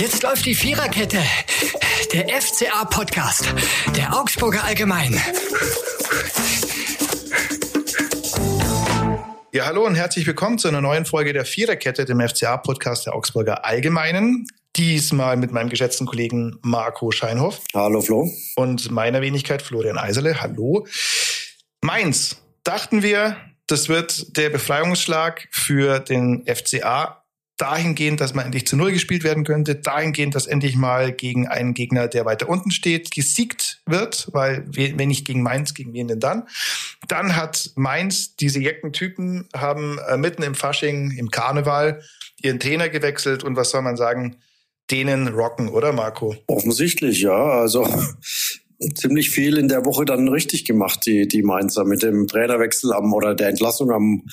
Jetzt läuft die Viererkette. Der FCA-Podcast. Der Augsburger Allgemein. Ja, hallo und herzlich willkommen zu einer neuen Folge der Viererkette, dem FCA-Podcast der Augsburger Allgemeinen. Diesmal mit meinem geschätzten Kollegen Marco Scheinhoff. Hallo Flo. Und meiner Wenigkeit Florian Eiserle. Hallo. Mainz. Dachten wir, das wird der Befreiungsschlag für den FCA dahingehend, dass man endlich zu Null gespielt werden könnte, dahingehend, dass endlich mal gegen einen Gegner, der weiter unten steht, gesiegt wird, weil wenn nicht gegen Mainz, gegen wen denn dann? Dann hat Mainz, diese Jeckentypen haben äh, mitten im Fasching, im Karneval, ihren Trainer gewechselt und was soll man sagen, denen rocken, oder Marco? Offensichtlich, ja. Also ziemlich viel in der Woche dann richtig gemacht, die, die Mainzer mit dem Trainerwechsel am oder der Entlassung am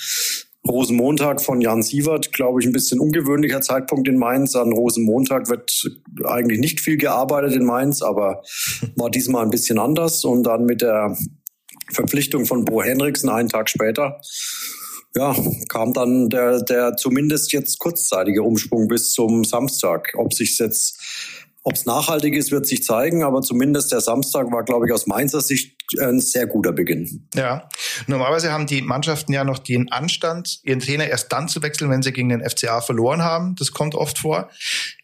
Rosenmontag von Jan Sievert, glaube ich, ein bisschen ungewöhnlicher Zeitpunkt in Mainz. An Rosenmontag wird eigentlich nicht viel gearbeitet in Mainz, aber war diesmal ein bisschen anders. Und dann mit der Verpflichtung von Bo Henriksen einen Tag später, ja, kam dann der, der zumindest jetzt kurzzeitige Umschwung bis zum Samstag. Ob sich jetzt ob es nachhaltig ist, wird sich zeigen, aber zumindest der Samstag war, glaube ich, aus Mainzer Sicht ein sehr guter Beginn. Ja, normalerweise haben die Mannschaften ja noch den Anstand, ihren Trainer erst dann zu wechseln, wenn sie gegen den FCA verloren haben. Das kommt oft vor.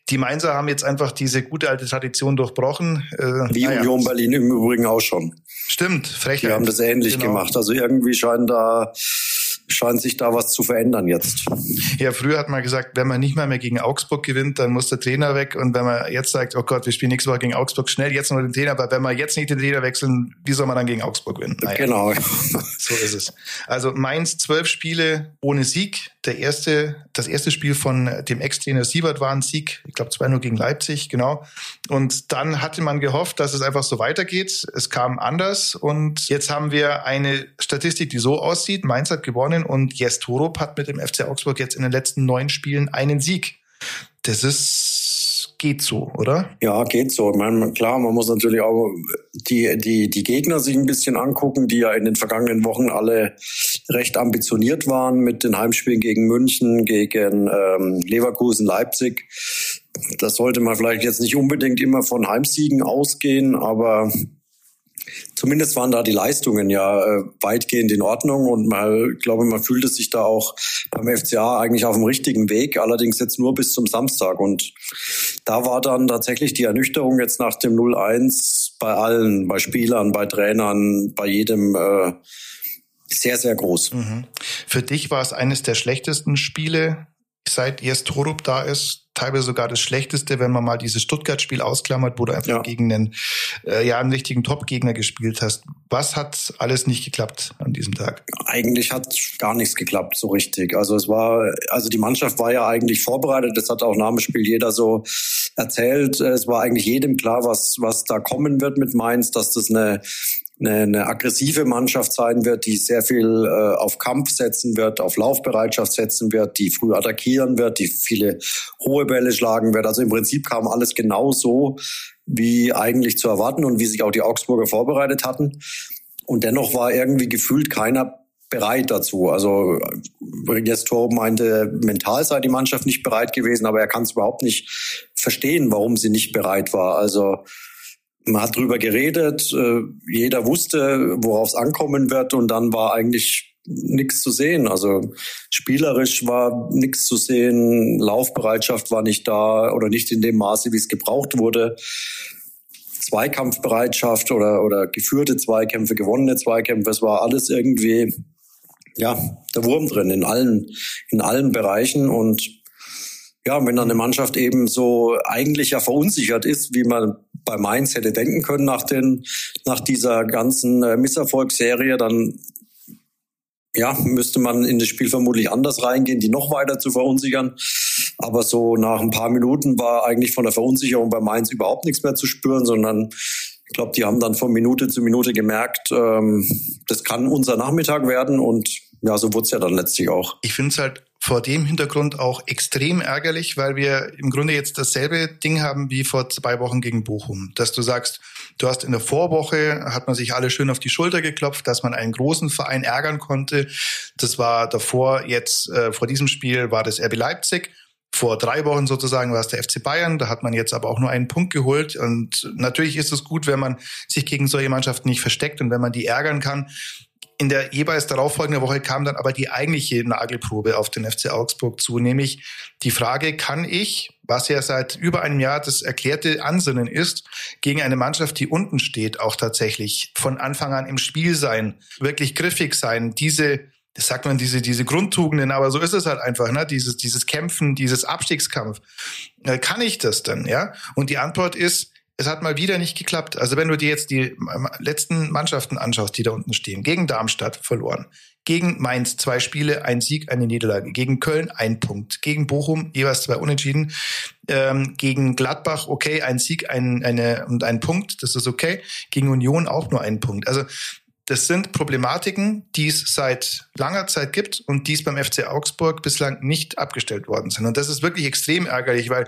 Die Mainzer haben jetzt einfach diese gute alte Tradition durchbrochen. Äh, Wie naja. Union Berlin im Übrigen auch schon. Stimmt, Frechheit. Die haben das ähnlich genau. gemacht. Also irgendwie scheinen da scheint sich da was zu verändern jetzt. Ja, früher hat man gesagt, wenn man nicht mal mehr gegen Augsburg gewinnt, dann muss der Trainer weg. Und wenn man jetzt sagt, oh Gott, wir spielen nächste Woche gegen Augsburg, schnell jetzt noch den Trainer. Aber wenn wir jetzt nicht den Trainer wechseln, wie soll man dann gegen Augsburg gewinnen? Naja, genau. So ist es. Also Mainz zwölf Spiele ohne Sieg. Der erste, das erste Spiel von dem Ex-Trainer Siebert war ein Sieg. Ich glaube, zwei nur gegen Leipzig, genau. Und dann hatte man gehofft, dass es einfach so weitergeht. Es kam anders. Und jetzt haben wir eine Statistik, die so aussieht. Mainz hat gewonnen und Jes Torup hat mit dem FC Augsburg jetzt in den letzten neun Spielen einen Sieg. Das ist geht so, oder? Ja, geht so. Ich meine, klar, man muss natürlich auch die, die, die Gegner sich ein bisschen angucken, die ja in den vergangenen Wochen alle recht ambitioniert waren mit den Heimspielen gegen München, gegen ähm, Leverkusen, Leipzig. Das sollte man vielleicht jetzt nicht unbedingt immer von Heimsiegen ausgehen, aber zumindest waren da die Leistungen ja äh, weitgehend in Ordnung und mal, glaube man fühlte sich da auch beim FCA eigentlich auf dem richtigen Weg, allerdings jetzt nur bis zum Samstag und da war dann tatsächlich die Ernüchterung jetzt nach dem 0-1 bei allen, bei Spielern, bei Trainern, bei jedem äh, sehr, sehr groß. Mhm. Für dich war es eines der schlechtesten Spiele, seit erst Torup da ist, teilweise sogar das Schlechteste, wenn man mal dieses Stuttgart-Spiel ausklammert, wo du einfach ja. gegen einen, äh, ja, einen richtigen Top-Gegner gespielt hast. Was hat alles nicht geklappt an diesem Tag? Eigentlich hat gar nichts geklappt, so richtig. Also es war, also die Mannschaft war ja eigentlich vorbereitet. Das hat auch nach dem Spiel jeder so erzählt. Es war eigentlich jedem klar, was, was da kommen wird mit Mainz, dass das eine eine, eine aggressive Mannschaft sein wird, die sehr viel äh, auf Kampf setzen wird, auf Laufbereitschaft setzen wird, die früh attackieren wird, die viele hohe Bälle schlagen wird. Also im Prinzip kam alles genau so, wie eigentlich zu erwarten und wie sich auch die Augsburger vorbereitet hatten. Und dennoch war irgendwie gefühlt keiner bereit dazu. Also Tor meinte, mental sei die Mannschaft nicht bereit gewesen, aber er kann es überhaupt nicht verstehen, warum sie nicht bereit war. Also man hat drüber geredet, äh, jeder wusste, worauf es ankommen wird und dann war eigentlich nichts zu sehen. Also spielerisch war nichts zu sehen, Laufbereitschaft war nicht da oder nicht in dem Maße, wie es gebraucht wurde. Zweikampfbereitschaft oder, oder geführte Zweikämpfe, gewonnene Zweikämpfe, es war alles irgendwie, ja, der Wurm drin in allen, in allen Bereichen und ja, wenn dann eine Mannschaft eben so eigentlich ja verunsichert ist, wie man bei Mainz hätte denken können nach den, nach dieser ganzen äh, Misserfolgsserie, dann ja, müsste man in das Spiel vermutlich anders reingehen, die noch weiter zu verunsichern. Aber so nach ein paar Minuten war eigentlich von der Verunsicherung bei Mainz überhaupt nichts mehr zu spüren, sondern ich glaube, die haben dann von Minute zu Minute gemerkt, ähm, das kann unser Nachmittag werden und ja, so wurde es ja dann letztlich auch. Ich finde es halt vor dem Hintergrund auch extrem ärgerlich, weil wir im Grunde jetzt dasselbe Ding haben wie vor zwei Wochen gegen Bochum. Dass du sagst, du hast in der Vorwoche, hat man sich alle schön auf die Schulter geklopft, dass man einen großen Verein ärgern konnte. Das war davor jetzt, äh, vor diesem Spiel war das RB Leipzig. Vor drei Wochen sozusagen war es der FC Bayern, da hat man jetzt aber auch nur einen Punkt geholt. Und natürlich ist es gut, wenn man sich gegen solche Mannschaften nicht versteckt und wenn man die ärgern kann. In der jeweils darauffolgenden Woche kam dann aber die eigentliche Nagelprobe auf den FC Augsburg zu, nämlich die Frage, kann ich, was ja seit über einem Jahr das erklärte Ansinnen ist, gegen eine Mannschaft, die unten steht, auch tatsächlich von Anfang an im Spiel sein, wirklich griffig sein, diese das sagt man, diese, diese Grundtugenden, aber so ist es halt einfach, ne? Dieses, dieses Kämpfen, dieses Abstiegskampf. Äh, kann ich das denn, ja? Und die Antwort ist, es hat mal wieder nicht geklappt. Also wenn du dir jetzt die letzten Mannschaften anschaust, die da unten stehen, gegen Darmstadt verloren, gegen Mainz zwei Spiele, ein Sieg, eine Niederlage, gegen Köln ein Punkt, gegen Bochum jeweils zwei Unentschieden, ähm, gegen Gladbach okay, ein Sieg, ein, eine und ein Punkt, das ist okay, gegen Union auch nur ein Punkt. Also das sind Problematiken, die es seit langer Zeit gibt und die es beim FC Augsburg bislang nicht abgestellt worden sind. Und das ist wirklich extrem ärgerlich, weil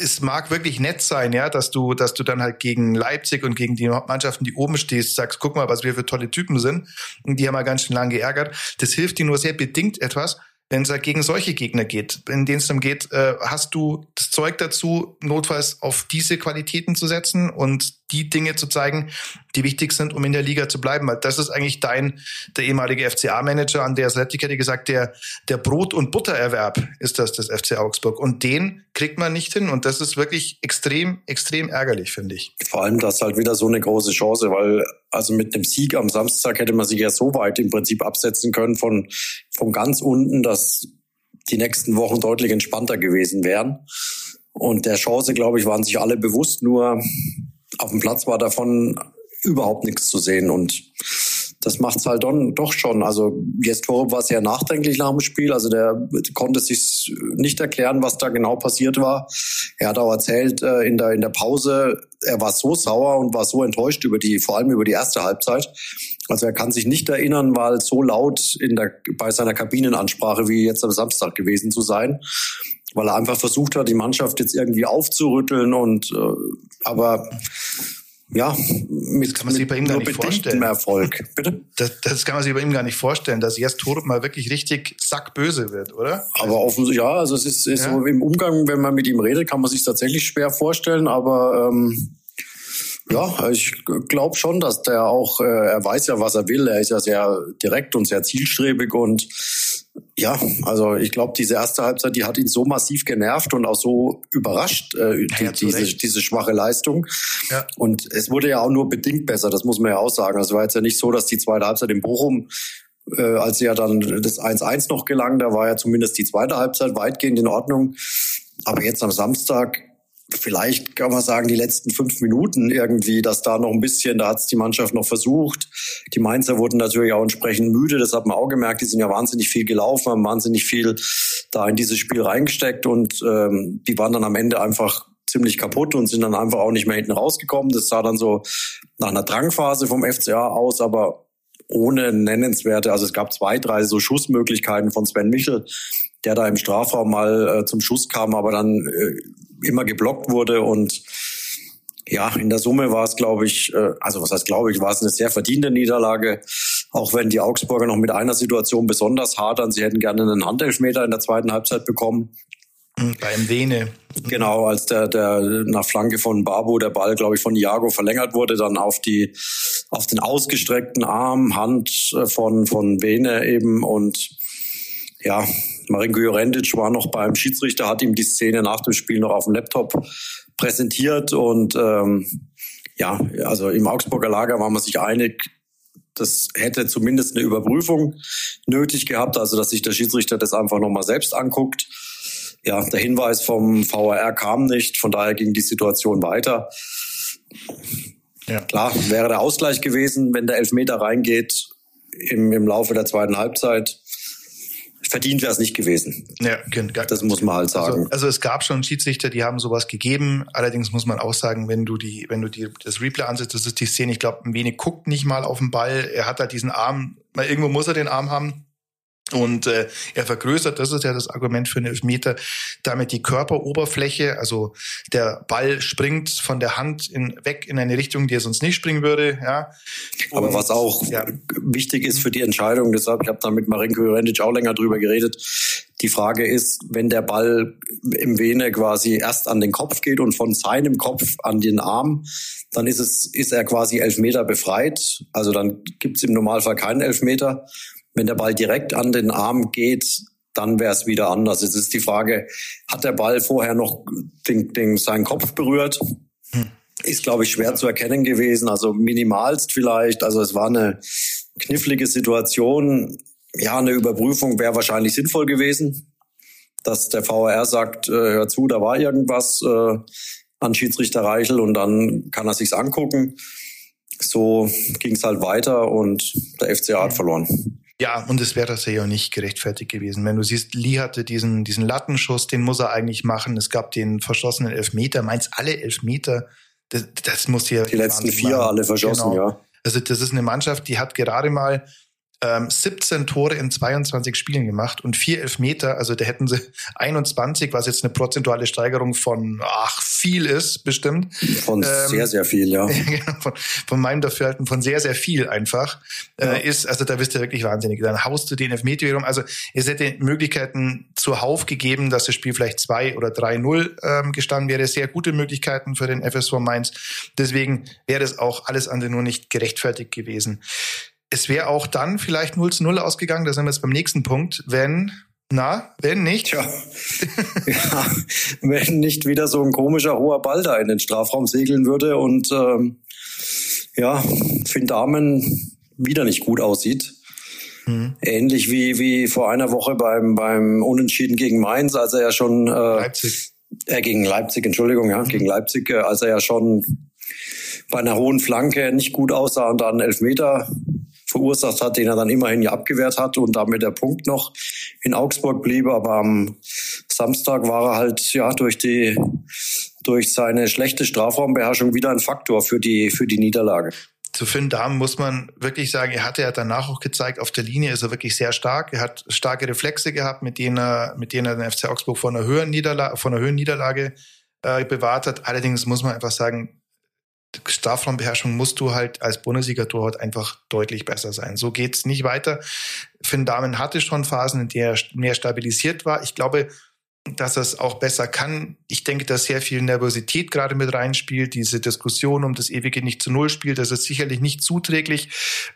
es mag wirklich nett sein, ja, dass du, dass du dann halt gegen Leipzig und gegen die Mannschaften, die oben stehst, sagst, guck mal, was wir für tolle Typen sind. Und die haben wir ganz schön lang geärgert. Das hilft dir nur sehr bedingt etwas, wenn es halt gegen solche Gegner geht, in denen es dann geht, äh, hast du das Zeug dazu, notfalls auf diese Qualitäten zu setzen und die Dinge zu zeigen, die wichtig sind, um in der Liga zu bleiben. Das ist eigentlich dein, der ehemalige FCA-Manager an der Athletic hätte gesagt, der, der Brot- und Buttererwerb ist das des FC Augsburg. Und den kriegt man nicht hin. Und das ist wirklich extrem, extrem ärgerlich, finde ich. Vor allem das halt wieder so eine große Chance, weil also mit einem Sieg am Samstag hätte man sich ja so weit im Prinzip absetzen können von, von ganz unten, dass die nächsten Wochen deutlich entspannter gewesen wären. Und der Chance, glaube ich, waren sich alle bewusst, nur auf dem Platz war davon überhaupt nichts zu sehen und das macht's halt dann doch schon. Also jetzt war sehr nachdenklich nach dem Spiel. Also der konnte sich nicht erklären, was da genau passiert war. Er hat auch erzählt äh, in der in der Pause, er war so sauer und war so enttäuscht über die, vor allem über die erste Halbzeit. Also er kann sich nicht erinnern, weil so laut in der bei seiner Kabinenansprache wie jetzt am Samstag gewesen zu sein weil er einfach versucht hat, die Mannschaft jetzt irgendwie aufzurütteln und äh, aber ja, mit, das kann man sich bei ihm gar nicht vorstellen. Erfolg. Bitte? Das, das kann man sich bei ihm gar nicht vorstellen, dass jetzt Torup mal wirklich richtig sackböse wird, oder? Aber offensichtlich, ja, also es ist, ist ja. so im Umgang, wenn man mit ihm redet, kann man sich tatsächlich schwer vorstellen, aber ähm, ja, ich glaube schon, dass der auch, äh, er weiß ja, was er will. Er ist ja sehr direkt und sehr zielstrebig und ja, also ich glaube, diese erste Halbzeit, die hat ihn so massiv genervt und auch so überrascht, äh, die, ja, diese, diese schwache Leistung. Ja. Und es wurde ja auch nur bedingt besser, das muss man ja auch sagen. Also war jetzt ja nicht so, dass die zweite Halbzeit in Bochum, äh, als ja dann das 1-1 noch gelang, da war ja zumindest die zweite Halbzeit weitgehend in Ordnung. Aber jetzt am Samstag, vielleicht kann man sagen, die letzten fünf Minuten irgendwie, dass da noch ein bisschen, da hat es die Mannschaft noch versucht. Die Mainzer wurden natürlich auch entsprechend müde, das hat man auch gemerkt. Die sind ja wahnsinnig viel gelaufen, haben wahnsinnig viel da in dieses Spiel reingesteckt und ähm, die waren dann am Ende einfach ziemlich kaputt und sind dann einfach auch nicht mehr hinten rausgekommen. Das sah dann so nach einer Drangphase vom FCA aus, aber ohne nennenswerte, also es gab zwei, drei so Schussmöglichkeiten von Sven Michel, der da im Strafraum mal äh, zum Schuss kam, aber dann äh, immer geblockt wurde und ja, in der Summe war es, glaube ich, äh, also was heißt glaube ich, war es eine sehr verdiente Niederlage, auch wenn die Augsburger noch mit einer Situation besonders hadern. Sie hätten gerne einen Handelfmeter in der zweiten Halbzeit bekommen. Beim Vene. Genau, als der, der nach Flanke von Babu der Ball, glaube ich, von Iago verlängert wurde, dann auf die auf den ausgestreckten Arm, Hand äh, von von Vene eben und ja, Marinko Jurendic war noch beim Schiedsrichter, hat ihm die Szene nach dem Spiel noch auf dem Laptop präsentiert und ähm, ja, also im Augsburger Lager war man sich einig, das hätte zumindest eine Überprüfung nötig gehabt, also dass sich der Schiedsrichter das einfach nochmal selbst anguckt. Ja, der Hinweis vom VAR kam nicht, von daher ging die Situation weiter. Ja. Klar, wäre der Ausgleich gewesen, wenn der Elfmeter reingeht im, im Laufe der zweiten Halbzeit verdient wäre es nicht gewesen. Ja, das muss man halt sagen. Also, also, es gab schon Schiedsrichter, die haben sowas gegeben. Allerdings muss man auch sagen, wenn du die, wenn du die das Replay ansetzt, das ist die Szene. Ich glaube, ein wenig guckt nicht mal auf den Ball. Er hat halt diesen Arm, weil irgendwo muss er den Arm haben. Und äh, er vergrößert, das ist ja das Argument für einen Elfmeter, damit die Körperoberfläche, also der Ball springt von der Hand in, weg in eine Richtung, die er sonst nicht springen würde. Ja. Und, Aber was auch ja. wichtig ist für die Entscheidung, deshalb, ich habe da mit Marinko Jurendic auch länger drüber geredet, Die Frage ist, wenn der Ball im Vene quasi erst an den Kopf geht und von seinem Kopf an den Arm, dann ist es, ist er quasi Elfmeter befreit. Also dann gibt es im Normalfall keinen Elfmeter. Wenn der Ball direkt an den Arm geht, dann wäre es wieder anders. Es ist die Frage, hat der Ball vorher noch den, den, seinen Kopf berührt? Hm. Ist, glaube ich, schwer zu erkennen gewesen. Also minimalst vielleicht. Also es war eine knifflige Situation. Ja, eine Überprüfung wäre wahrscheinlich sinnvoll gewesen, dass der VAR sagt, äh, hör zu, da war irgendwas äh, an Schiedsrichter Reichel und dann kann er sich's angucken. So ging es halt weiter und der FCA hat verloren. Ja, und es wäre das ja auch nicht gerechtfertigt gewesen. Wenn du siehst, Lee hatte diesen, diesen Lattenschuss, den muss er eigentlich machen. Es gab den verschossenen Elfmeter. Meinst alle Elfmeter? Das, das muss hier. Die letzten vier alle verschossen, genau. ja. Also das ist eine Mannschaft, die hat gerade mal ähm, 17 Tore in 22 Spielen gemacht und vier Elfmeter, also da hätten sie 21, was jetzt eine prozentuale Steigerung von, ach, viel ist, bestimmt. Von ähm, sehr, sehr viel, ja. Von, von meinem Dafürhalten von sehr, sehr viel einfach, äh, ja. äh, ist, also da bist du wirklich wahnsinnig. Dann haust du den Elfmeter wiederum. Also es hätte Möglichkeiten zuhauf gegeben, dass das Spiel vielleicht 2 oder 3-0 ähm, gestanden wäre. Sehr gute Möglichkeiten für den FSV Mainz. Deswegen wäre das auch alles andere nur nicht gerechtfertigt gewesen. Es wäre auch dann vielleicht 0 zu 0 ausgegangen, da sind wir jetzt beim nächsten Punkt, wenn, na, wenn nicht? Ja. ja, wenn nicht wieder so ein komischer hoher Ball da in den Strafraum segeln würde und ähm, ja, Finn Damen wieder nicht gut aussieht. Mhm. Ähnlich wie, wie vor einer Woche beim, beim Unentschieden gegen Mainz, als er ja schon äh, Leipzig. Äh, gegen Leipzig, Entschuldigung, ja, mhm. gegen Leipzig, äh, als er ja schon bei einer hohen Flanke nicht gut aussah und dann Elfmeter verursacht hat, den er dann immerhin ja abgewehrt hat und damit der Punkt noch in Augsburg blieb. Aber am Samstag war er halt ja durch die durch seine schlechte Strafraumbeherrschung wieder ein Faktor für die für die Niederlage. Zu Finn Dahm muss man wirklich sagen, er hatte ja danach auch gezeigt, auf der Linie ist er wirklich sehr stark. Er hat starke Reflexe gehabt, mit denen er, mit denen er den FC Augsburg von einer höheren Niederlage, von einer höheren Niederlage äh, bewahrt hat. Allerdings muss man einfach sagen, Strafraumbeherrschung musst du halt als Bundesliga-Torwart einfach deutlich besser sein. So geht's nicht weiter. Finn Dahmen hatte schon Phasen, in der er mehr stabilisiert war. Ich glaube, dass er es auch besser kann. Ich denke, dass sehr viel Nervosität gerade mit reinspielt. Diese Diskussion um das ewige nicht zu Null spielt, das ist sicherlich nicht zuträglich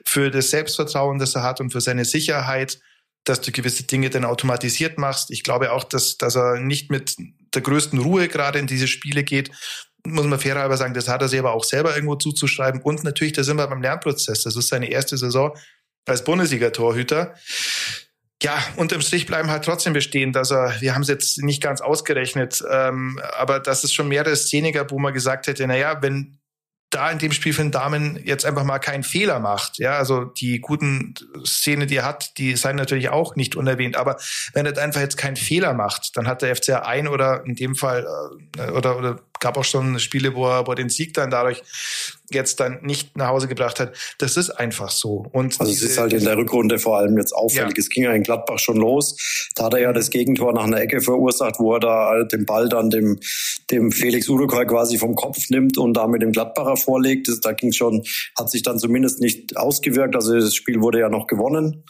für das Selbstvertrauen, das er hat und für seine Sicherheit, dass du gewisse Dinge dann automatisiert machst. Ich glaube auch, dass, dass er nicht mit der größten Ruhe gerade in diese Spiele geht muss man fairerweise sagen, das hat er sich aber auch selber irgendwo zuzuschreiben. Und natürlich, da sind wir beim Lernprozess. Das ist seine erste Saison als Bundesliga-Torhüter. Ja, unterm Strich bleiben halt trotzdem bestehen, dass er, wir haben es jetzt nicht ganz ausgerechnet, ähm, aber dass es schon mehrere Szenen gab, wo man gesagt hätte, na ja, wenn da in dem Spiel für den Damen jetzt einfach mal keinen Fehler macht. Ja, also die guten Szene, die er hat, die seien natürlich auch nicht unerwähnt. Aber wenn er einfach jetzt keinen Fehler macht, dann hat der FCA ein oder in dem Fall äh, oder, oder gab auch schon Spiele, wo er, wo er den Sieg dann dadurch jetzt dann nicht nach Hause gebracht hat. Das ist einfach so. Und also es ist halt in der Rückrunde vor allem jetzt auffällig. Ja. Es ging ja in Gladbach schon los. Da hat er ja das Gegentor nach einer Ecke verursacht, wo er da den Ball dann dem, dem Felix Uruguay quasi vom Kopf nimmt und damit dem Gladbacher vorlegt. Das, da ging schon, hat sich dann zumindest nicht ausgewirkt. Also das Spiel wurde ja noch gewonnen.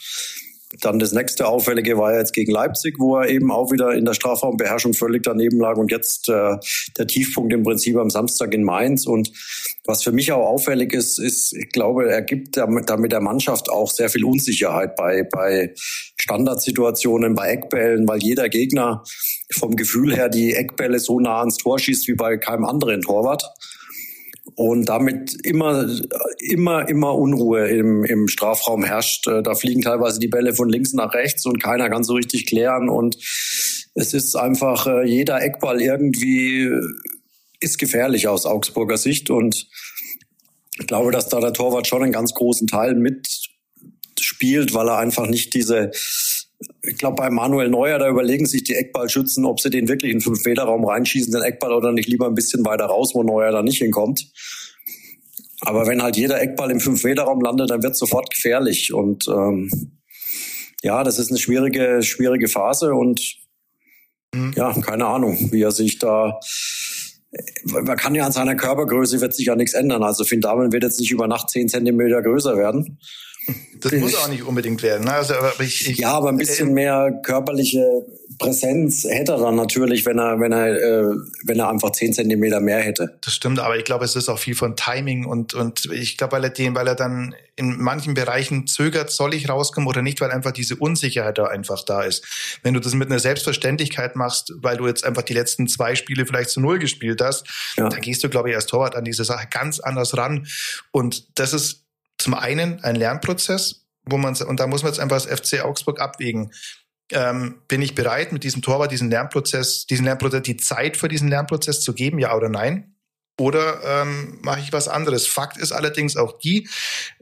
Dann das nächste Auffällige war ja jetzt gegen Leipzig, wo er eben auch wieder in der Strafraumbeherrschung völlig daneben lag und jetzt äh, der Tiefpunkt im Prinzip am Samstag in Mainz. Und was für mich auch auffällig ist, ist, ich glaube, er gibt damit, damit der Mannschaft auch sehr viel Unsicherheit bei, bei Standardsituationen, bei Eckbällen, weil jeder Gegner vom Gefühl her die Eckbälle so nah ans Tor schießt wie bei keinem anderen Torwart und damit immer, immer, immer Unruhe im, im Strafraum herrscht. Äh, da fliegen teilweise die Bälle von links nach rechts und keiner kann so richtig klären und es ist einfach äh, jeder Eckball irgendwie ist gefährlich aus Augsburger Sicht und ich glaube, dass da der Torwart schon einen ganz großen Teil mitspielt, weil er einfach nicht diese ich glaube, bei Manuel Neuer, da überlegen sich die Eckballschützen, ob sie den wirklich in den Fünf-Meter-Raum reinschießen, den Eckball, oder nicht lieber ein bisschen weiter raus, wo Neuer da nicht hinkommt. Aber wenn halt jeder Eckball im Fünf-Meter-Raum landet, dann wird es sofort gefährlich. Und ähm, ja, das ist eine schwierige, schwierige Phase und mhm. ja, keine Ahnung, wie er sich da man kann ja an seiner Körpergröße wird sich ja nichts ändern. Also Finn Damen wird jetzt nicht über Nacht zehn Zentimeter größer werden. Das muss auch nicht unbedingt werden. Ne? Also, aber ich, ich, ja, aber ein bisschen äh, mehr körperliche Präsenz hätte er dann natürlich, wenn er, wenn er, äh, wenn er einfach zehn Zentimeter mehr hätte. Das stimmt, aber ich glaube, es ist auch viel von Timing und und ich glaube, weil er den, weil er dann in manchen Bereichen zögert, soll ich rauskommen oder nicht, weil einfach diese Unsicherheit da einfach da ist. Wenn du das mit einer Selbstverständlichkeit machst, weil du jetzt einfach die letzten zwei Spiele vielleicht zu null gespielt hast, ja. dann gehst du, glaube ich, als Torwart an diese Sache ganz anders ran. Und das ist zum einen ein Lernprozess, wo man, und da muss man jetzt einfach das FC Augsburg abwägen. Ähm, bin ich bereit, mit diesem Torwart diesen Lernprozess, diesen Lernprozess, die Zeit für diesen Lernprozess zu geben, ja oder nein? Oder ähm, mache ich was anderes? Fakt ist allerdings auch die,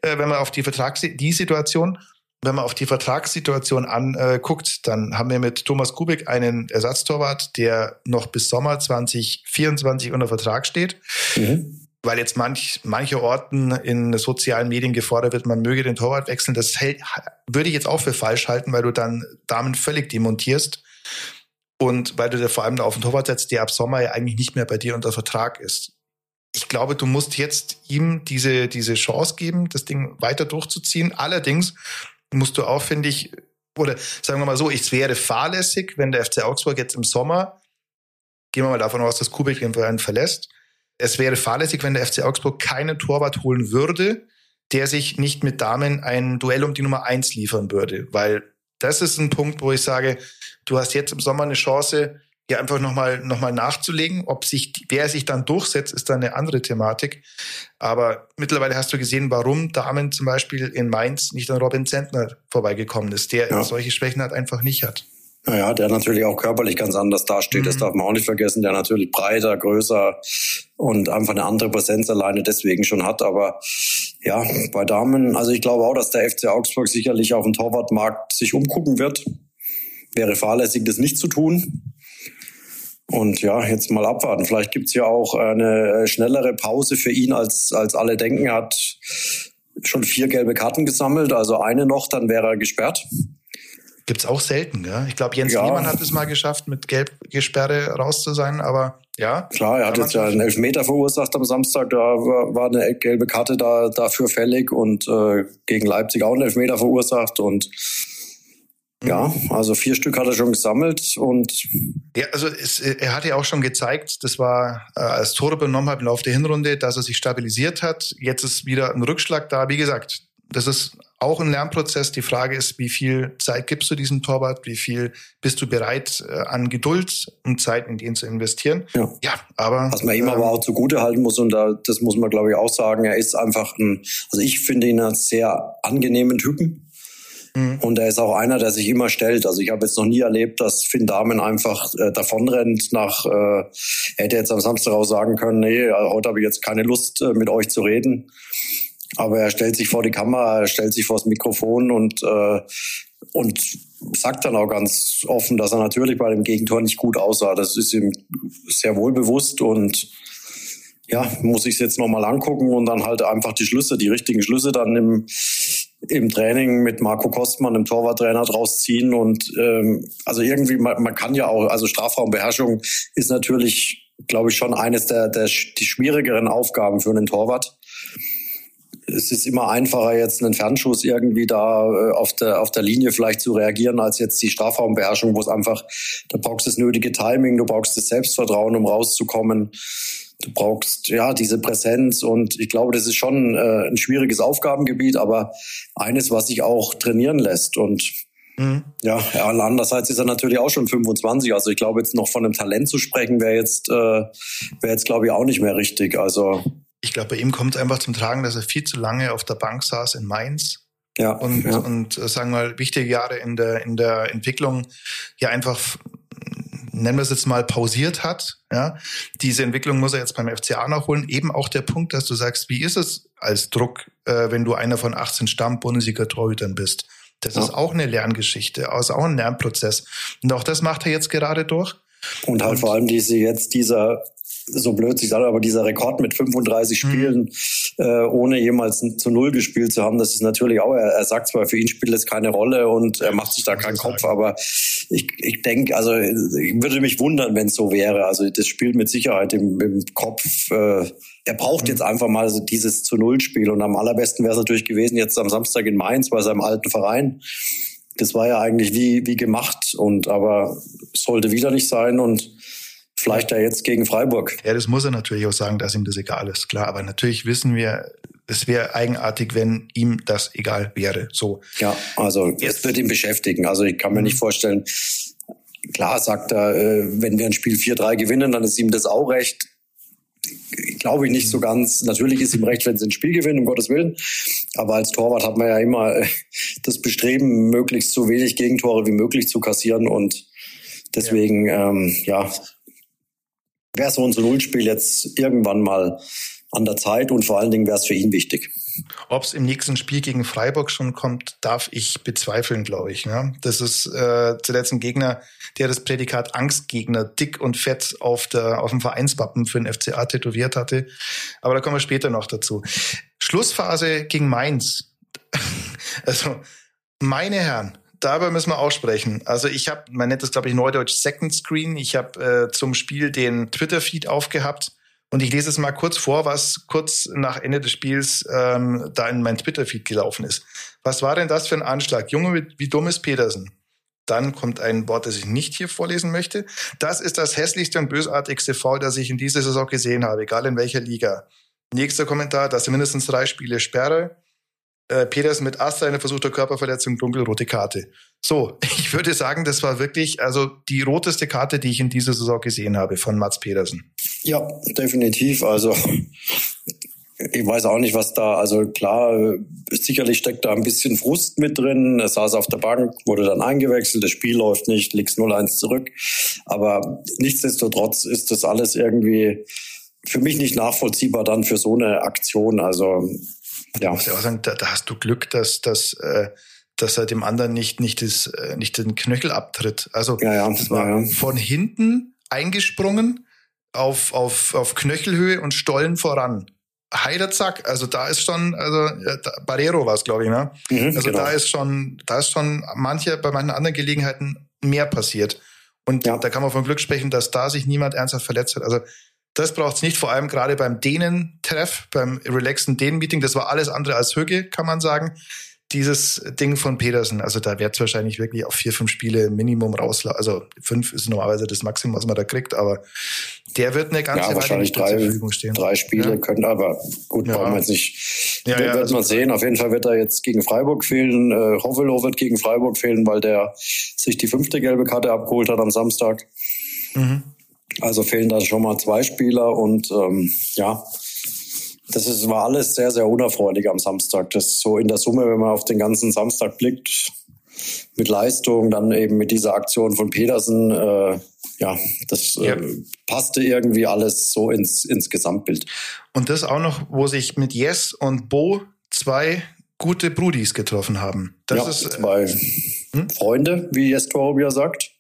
äh, wenn man auf die Vertrags die Situation, wenn man auf die Vertragssituation anguckt, äh, dann haben wir mit Thomas Kubik einen Ersatztorwart, der noch bis Sommer 2024 unter Vertrag steht. Mhm weil jetzt manch, manche Orten in sozialen Medien gefordert wird, man möge den Torwart wechseln. Das hält, würde ich jetzt auch für falsch halten, weil du dann Damen völlig demontierst. Und weil du dir vor allem auf den Torwart setzt, der ab Sommer ja eigentlich nicht mehr bei dir unter Vertrag ist. Ich glaube, du musst jetzt ihm diese, diese Chance geben, das Ding weiter durchzuziehen. Allerdings musst du auch, finde ich, oder sagen wir mal so, es wäre fahrlässig, wenn der FC Augsburg jetzt im Sommer, gehen wir mal davon aus, dass Kubik den Verein verlässt, es wäre fahrlässig, wenn der FC Augsburg keinen Torwart holen würde, der sich nicht mit Damen ein Duell um die Nummer eins liefern würde. Weil das ist ein Punkt, wo ich sage, du hast jetzt im Sommer eine Chance, hier einfach nochmal noch mal nachzulegen. Ob sich, wer sich dann durchsetzt, ist dann eine andere Thematik. Aber mittlerweile hast du gesehen, warum Damen zum Beispiel in Mainz nicht an Robin Zentner vorbeigekommen ist, der ja. solche Schwächen halt einfach nicht hat. Naja, der natürlich auch körperlich ganz anders dasteht, mhm. das darf man auch nicht vergessen, der natürlich breiter, größer und einfach eine andere Präsenz alleine deswegen schon hat. Aber ja, bei Damen, also ich glaube auch, dass der FC Augsburg sicherlich auf dem Torwartmarkt sich umgucken wird. Wäre fahrlässig, das nicht zu tun. Und ja, jetzt mal abwarten. Vielleicht gibt's ja auch eine schnellere Pause für ihn, als, als alle denken. Er hat schon vier gelbe Karten gesammelt, also eine noch, dann wäre er gesperrt. Gibt's auch selten, gell? Ich glaube, Jens ja. Lehmann hat es mal geschafft, mit Gelbgesperre raus zu sein, aber ja. Klar, er hat jetzt ja einen Elfmeter verursacht am Samstag, da war eine gelbe Karte da, dafür fällig und äh, gegen Leipzig auch einen Elfmeter verursacht und ja, mhm. also vier Stück hat er schon gesammelt und. Ja, also es, er hat ja auch schon gezeigt, das war, äh, als Tore benommen hat im Laufe der Hinrunde, dass er sich stabilisiert hat. Jetzt ist wieder ein Rückschlag da. Wie gesagt, das ist auch ein Lernprozess. Die Frage ist, wie viel Zeit gibst du diesem Torwart? Wie viel bist du bereit, äh, an Geduld und Zeit in den zu investieren? Ja, ja aber. Was man ihm ähm, aber auch zugute halten muss, und da, das muss man, glaube ich, auch sagen, er ist einfach ein, also ich finde ihn als sehr angenehmen Typen. Mhm. Und er ist auch einer, der sich immer stellt. Also ich habe jetzt noch nie erlebt, dass Finn Damen einfach äh, davonrennt nach, äh, er hätte jetzt am Samstag auch sagen können, nee, heute habe ich jetzt keine Lust, äh, mit euch zu reden. Aber er stellt sich vor die Kamera, er stellt sich vor das Mikrofon und, äh, und sagt dann auch ganz offen, dass er natürlich bei dem Gegentor nicht gut aussah. Das ist ihm sehr wohl bewusst und ja, muss ich es jetzt nochmal angucken und dann halt einfach die Schlüsse, die richtigen Schlüsse dann im, im Training mit Marco Kostmann, dem Torwarttrainer, draus ziehen. Und ähm, also irgendwie, man, man kann ja auch, also Strafraumbeherrschung ist natürlich, glaube ich, schon eines der, der die schwierigeren Aufgaben für einen Torwart es ist immer einfacher, jetzt einen Fernschuss irgendwie da äh, auf der, auf der Linie vielleicht zu reagieren, als jetzt die Strafraumbeherrschung, wo es einfach, da brauchst du das nötige Timing, du brauchst das Selbstvertrauen, um rauszukommen. Du brauchst ja diese Präsenz und ich glaube, das ist schon äh, ein schwieriges Aufgabengebiet, aber eines, was sich auch trainieren lässt. Und Mhm. Ja, andererseits ist er natürlich auch schon 25. Also ich glaube, jetzt noch von einem Talent zu sprechen, wäre jetzt, äh, wäre jetzt, glaube ich, auch nicht mehr richtig. Also ich glaube, bei ihm kommt es einfach zum Tragen, dass er viel zu lange auf der Bank saß in Mainz. Ja. Und, ja. und äh, sagen wir mal, wichtige Jahre in der, in der Entwicklung ja einfach, nennen wir es jetzt mal, pausiert hat. Ja. Diese Entwicklung muss er jetzt beim FCA nachholen. Eben auch der Punkt, dass du sagst, wie ist es als Druck, äh, wenn du einer von 18 Stamm-Bundesliga-Torhütern bist? Das ja. ist auch eine Lerngeschichte, also auch ein Lernprozess. Und auch das macht er jetzt gerade durch. Und halt und vor allem diese jetzt dieser so blöd sich sagt, aber dieser Rekord mit 35 mhm. Spielen, mhm. äh, ohne jemals zu Null gespielt zu haben, das ist natürlich auch, er, er sagt zwar, für ihn spielt es keine Rolle und er macht sich da keinen Kopf, sagen. aber ich, ich denke, also ich würde mich wundern, wenn es so wäre. Also das spielt mit Sicherheit im, im Kopf. Äh, er braucht mhm. jetzt einfach mal so dieses zu Null Spiel und am allerbesten wäre es natürlich gewesen jetzt am Samstag in Mainz bei seinem alten Verein. Das war ja eigentlich wie, wie gemacht und aber sollte wieder nicht sein und vielleicht ja jetzt gegen Freiburg. Ja, das muss er natürlich auch sagen, dass ihm das egal ist, klar. Aber natürlich wissen wir, es wäre eigenartig, wenn ihm das egal wäre. So. Ja, also es wird ihn beschäftigen. Also ich kann mir nicht mhm. vorstellen, klar sagt er, äh, wenn wir ein Spiel 4-3 gewinnen, dann ist ihm das auch recht. Glaube ich nicht so ganz. Natürlich ist ihm recht, wenn sie ein Spiel gewinnen, um Gottes Willen. Aber als Torwart hat man ja immer äh, das Bestreben, möglichst so wenig Gegentore wie möglich zu kassieren. Und deswegen, ja, ähm, ja wäre so ein Nullspiel jetzt irgendwann mal an der Zeit und vor allen Dingen wäre es für ihn wichtig. Ob es im nächsten Spiel gegen Freiburg schon kommt, darf ich bezweifeln, glaube ich. Ne? Das ist äh, zuletzt ein Gegner, der das Prädikat Angstgegner dick und fett auf, der, auf dem Vereinswappen für den FCA tätowiert hatte. Aber da kommen wir später noch dazu. Schlussphase gegen Mainz. also, meine Herren, darüber müssen wir auch sprechen. Also ich habe, man nennt das glaube ich neudeutsch Second Screen. Ich habe äh, zum Spiel den Twitter-Feed aufgehabt und ich lese es mal kurz vor, was kurz nach Ende des Spiels ähm, da in mein Twitter-Feed gelaufen ist. Was war denn das für ein Anschlag? Junge, wie, dumm ist Petersen? Dann kommt ein Wort, das ich nicht hier vorlesen möchte. Das ist das hässlichste und bösartigste Foul, das ich in dieser Saison gesehen habe, egal in welcher Liga. Nächster Kommentar, das sind mindestens drei Spiele Sperre äh, Peters mit Asta eine versuchte Körperverletzung, dunkelrote Karte. So, ich würde sagen, das war wirklich also die roteste Karte, die ich in dieser Saison gesehen habe von Mats Pedersen. Ja, definitiv. Also ich weiß auch nicht, was da, also klar, sicherlich steckt da ein bisschen Frust mit drin. Er saß auf der Bank, wurde dann eingewechselt, das Spiel läuft nicht, liegst 0-1 zurück. Aber nichtsdestotrotz ist das alles irgendwie für mich nicht nachvollziehbar dann für so eine Aktion. Also ja. Ich muss ja auch sagen, da, da hast du Glück, dass, dass, äh, dass er dem anderen nicht, nicht, das, äh, nicht den Knöchel abtritt. Also ja, ja, das war ja, von hinten eingesprungen auf, auf, auf Knöchelhöhe und Stollen voran. Heider Zack, also da ist schon, also Barrero war es, glaube ich, ne? Mhm, also genau. da ist schon, da ist schon manche, bei manchen anderen Gelegenheiten mehr passiert. Und ja. da kann man von Glück sprechen, dass da sich niemand ernsthaft verletzt hat. Also das braucht es nicht, vor allem gerade beim Dänen-Treff, beim relaxen Dänen-Meeting. Das war alles andere als Hüge, kann man sagen. Dieses Ding von Petersen, also da wird es wahrscheinlich wirklich auf vier, fünf Spiele Minimum rauslaufen. Also fünf ist normalerweise das Maximum, was man da kriegt, aber der wird eine ganze ja, Weile nicht drei, zur Verfügung stehen. Drei Spiele ja. können, aber gut, ja. brauchen wir jetzt nicht. Ja, ja, wird also man sehen. Auf jeden Fall wird er jetzt gegen Freiburg fehlen. Äh, Hovelo wird gegen Freiburg fehlen, weil der sich die fünfte gelbe Karte abgeholt hat am Samstag. Mhm. Also fehlen da schon mal zwei Spieler und ähm, ja, das ist, war alles sehr, sehr unerfreulich am Samstag. Das so in der Summe, wenn man auf den ganzen Samstag blickt, mit Leistung, dann eben mit dieser Aktion von Petersen, äh, ja, das äh, ja. passte irgendwie alles so ins, ins Gesamtbild. Und das auch noch, wo sich mit Yes und Bo zwei gute Brudis getroffen haben. Das ja, ist zwei äh, hm? Freunde, wie Yes Torobia sagt.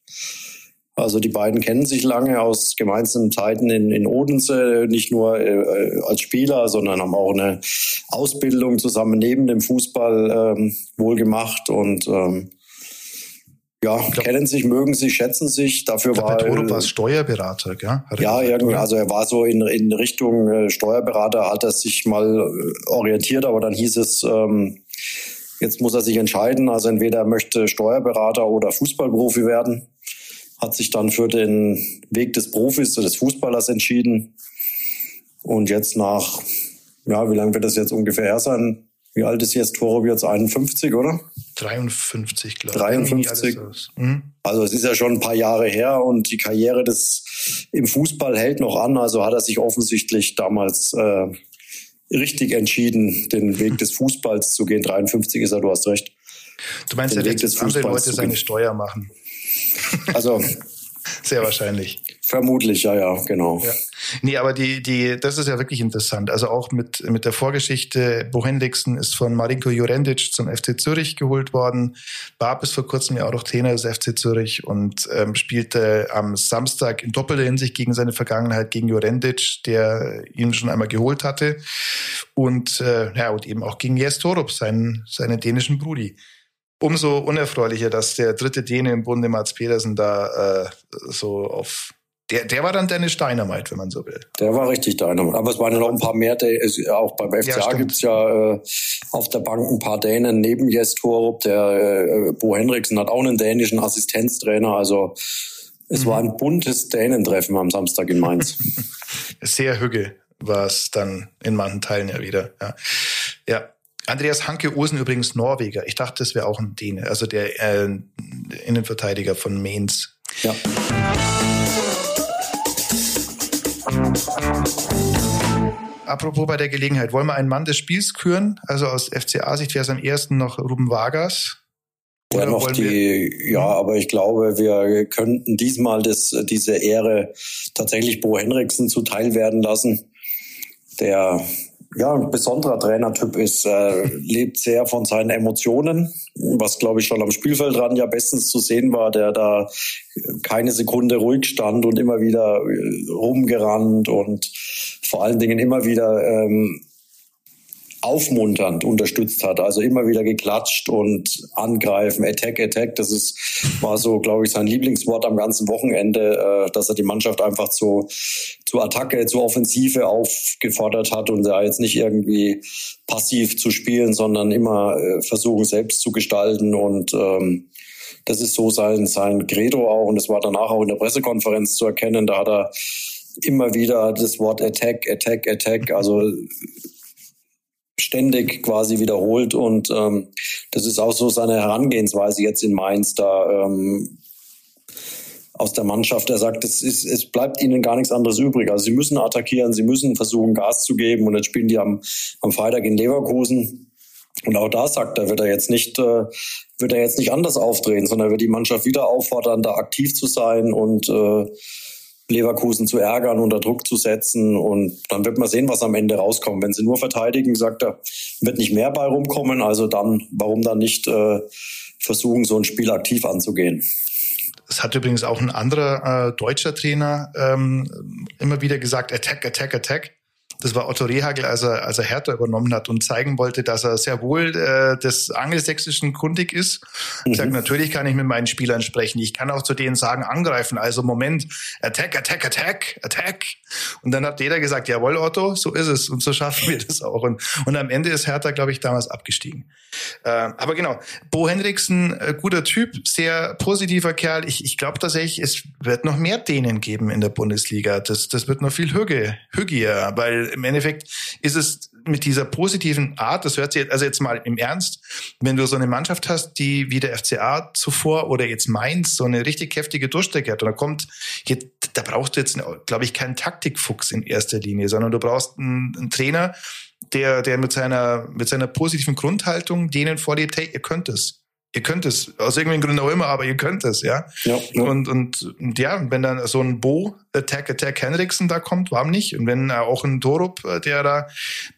Also die beiden kennen sich lange aus gemeinsamen Zeiten in, in Odense, nicht nur äh, als Spieler, sondern haben auch eine Ausbildung zusammen neben dem Fußball ähm, wohl gemacht und ähm, ja, glaub, kennen sich, mögen sich, schätzen sich. Dafür glaub, war Toro war Steuerberater, gell? ja, irgendwie, also er war so in, in Richtung äh, Steuerberater, hat er sich mal äh, orientiert, aber dann hieß es, ähm, jetzt muss er sich entscheiden. Also entweder er möchte Steuerberater oder Fußballprofi werden hat sich dann für den Weg des Profis, des Fußballers entschieden. Und jetzt nach, ja, wie lange wird das jetzt ungefähr her sein? Wie alt ist jetzt Toro jetzt 51, oder? 53, glaube ich. 53. Mhm. Also es ist ja schon ein paar Jahre her und die Karriere des im Fußball hält noch an. Also hat er sich offensichtlich damals äh, richtig entschieden, den Weg des Fußballs zu gehen. 53 ist er, du hast recht. Du meinst, den ja, Weg des Fußballs Leute seine Steuer machen. Also Sehr wahrscheinlich. Vermutlich, ja, ja, genau. Ja. Nee, aber die, die, das ist ja wirklich interessant. Also auch mit, mit der Vorgeschichte, Bo Hendrickson ist von Marinko Jurendic zum FC Zürich geholt worden, war bis vor kurzem ja auch noch Trainer des FC Zürich und ähm, spielte am Samstag in doppelter Hinsicht gegen seine Vergangenheit gegen Jurendic, der ihn schon einmal geholt hatte und, äh, ja, und eben auch gegen Jes Torup, seinen, seinen dänischen Brudi umso unerfreulicher, dass der dritte Däne im Bunde, Mats Pedersen, da äh, so auf der, der war dann Dennis Dynamite, wenn man so will. Der war richtig Dynamite. Aber es waren ja noch ein paar mehr. Auch beim FCA ja, gibt's ja äh, auf der Bank ein paar Dänen neben Jes Torup. Der äh, Bo Henriksen hat auch einen dänischen Assistenztrainer. Also es mhm. war ein buntes Dänentreffen am Samstag in Mainz. Sehr hügge war es dann in manchen Teilen ja wieder. Ja. ja. Andreas Hanke Osen übrigens Norweger. Ich dachte, das wäre auch ein Däne, also der äh, Innenverteidiger von Mainz. Ja. Apropos bei der Gelegenheit, wollen wir einen Mann des Spiels küren? Also aus FCA-Sicht wäre es am ersten noch Ruben Vargas. Oder noch die, ja, aber ich glaube, wir könnten diesmal das, diese Ehre tatsächlich Bo Henriksen zuteil werden lassen, der ja, ein besonderer Trainertyp ist, äh, lebt sehr von seinen Emotionen, was glaube ich schon am Spielfeldrand ja bestens zu sehen war, der da keine Sekunde ruhig stand und immer wieder äh, rumgerannt und vor allen Dingen immer wieder ähm, aufmunternd unterstützt hat. Also immer wieder geklatscht und angreifen, Attack, Attack. Das ist, war so, glaube ich, sein Lieblingswort am ganzen Wochenende, äh, dass er die Mannschaft einfach zu, zu Attacke, zu Offensive aufgefordert hat und da jetzt nicht irgendwie passiv zu spielen, sondern immer äh, versuchen, selbst zu gestalten und ähm, das ist so sein, sein Credo auch und es war danach auch in der Pressekonferenz zu erkennen. Da hat er immer wieder das Wort Attack, Attack, Attack, also ständig quasi wiederholt und ähm, das ist auch so seine Herangehensweise jetzt in Mainz da ähm, aus der Mannschaft. Er sagt, es, ist, es bleibt ihnen gar nichts anderes übrig. Also sie müssen attackieren, sie müssen versuchen Gas zu geben und jetzt spielen die am, am Freitag in Leverkusen. Und auch da sagt er, wird er jetzt nicht, äh, wird er jetzt nicht anders aufdrehen, sondern wird die Mannschaft wieder auffordern, da aktiv zu sein und äh, Leverkusen zu ärgern, unter Druck zu setzen. Und dann wird man sehen, was am Ende rauskommt. Wenn sie nur verteidigen, sagt er, wird nicht mehr bei rumkommen. Also dann, warum dann nicht äh, versuchen, so ein Spiel aktiv anzugehen? Das hat übrigens auch ein anderer äh, deutscher Trainer ähm, immer wieder gesagt, Attack, Attack, Attack. Das war Otto Rehagel, als er, als er Hertha übernommen hat und zeigen wollte, dass er sehr wohl äh, des Angelsächsischen kundig ist. Mhm. Ich sage, natürlich kann ich mit meinen Spielern sprechen. Ich kann auch zu denen sagen, angreifen. Also Moment, Attack, Attack, Attack, Attack. Und dann hat jeder gesagt, jawohl, Otto, so ist es. Und so schaffen wir das auch. Und, und am Ende ist Hertha, glaube ich, damals abgestiegen. Äh, aber genau, Bo Hendrickson, äh, guter Typ, sehr positiver Kerl. Ich, ich glaube tatsächlich, es wird noch mehr Dänen geben in der Bundesliga. Das, das wird noch viel hüge, hügier, weil im Endeffekt ist es mit dieser positiven Art, das hört sich, also jetzt mal im Ernst, wenn du so eine Mannschaft hast, die wie der FCA zuvor oder jetzt Mainz so eine richtig heftige Durchstrecke hat, und da kommt, hier, da brauchst du jetzt, glaube ich, keinen Taktikfuchs in erster Linie, sondern du brauchst einen, einen Trainer, der, der mit seiner, mit seiner positiven Grundhaltung denen vorlebt, hey, ihr könnt es ihr könnt es, aus irgendwelchen Gründen auch immer, aber ihr könnt es, ja. ja, ja. Und, und, und ja, wenn dann so ein Bo Attack Attack Henriksen da kommt, warum nicht? Und wenn auch ein Torup, äh, der da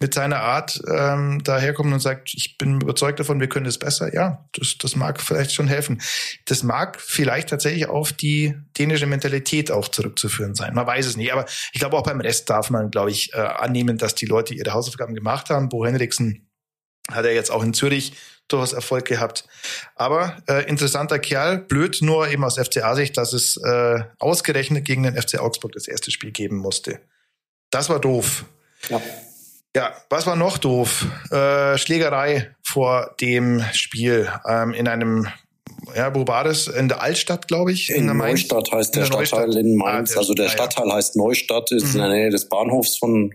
mit seiner Art ähm, daherkommt und sagt, ich bin überzeugt davon, wir können es besser, ja, das, das mag vielleicht schon helfen. Das mag vielleicht tatsächlich auf die dänische Mentalität auch zurückzuführen sein. Man weiß es nicht, aber ich glaube auch beim Rest darf man, glaube ich, äh, annehmen, dass die Leute ihre Hausaufgaben gemacht haben. Bo Henriksen hat er jetzt auch in Zürich durchaus Erfolg gehabt. Aber äh, interessanter Kerl, blöd nur eben aus FCA-Sicht, dass es äh, ausgerechnet gegen den FC Augsburg das erste Spiel geben musste. Das war doof. Ja. Ja, was war noch doof? Äh, Schlägerei vor dem Spiel ähm, in einem ja, wo war das? In der Altstadt, glaube ich. In, in Neustadt heißt der, der Stadtteil Neustadt. in Mainz. Ah, der, also der Stadtteil ja. heißt Neustadt, ist mhm. in der Nähe des Bahnhofs von,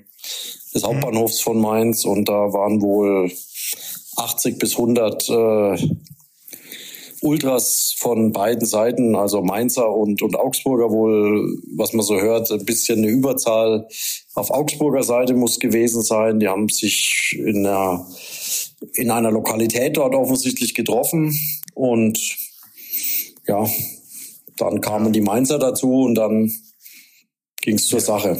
des mhm. Hauptbahnhofs von Mainz und da waren wohl 80 bis 100 äh, Ultras von beiden Seiten, also Mainzer und, und Augsburger wohl, was man so hört, ein bisschen eine Überzahl auf Augsburger Seite muss gewesen sein. Die haben sich in einer, in einer Lokalität dort offensichtlich getroffen und ja, dann kamen die Mainzer dazu und dann ging es zur. Sache.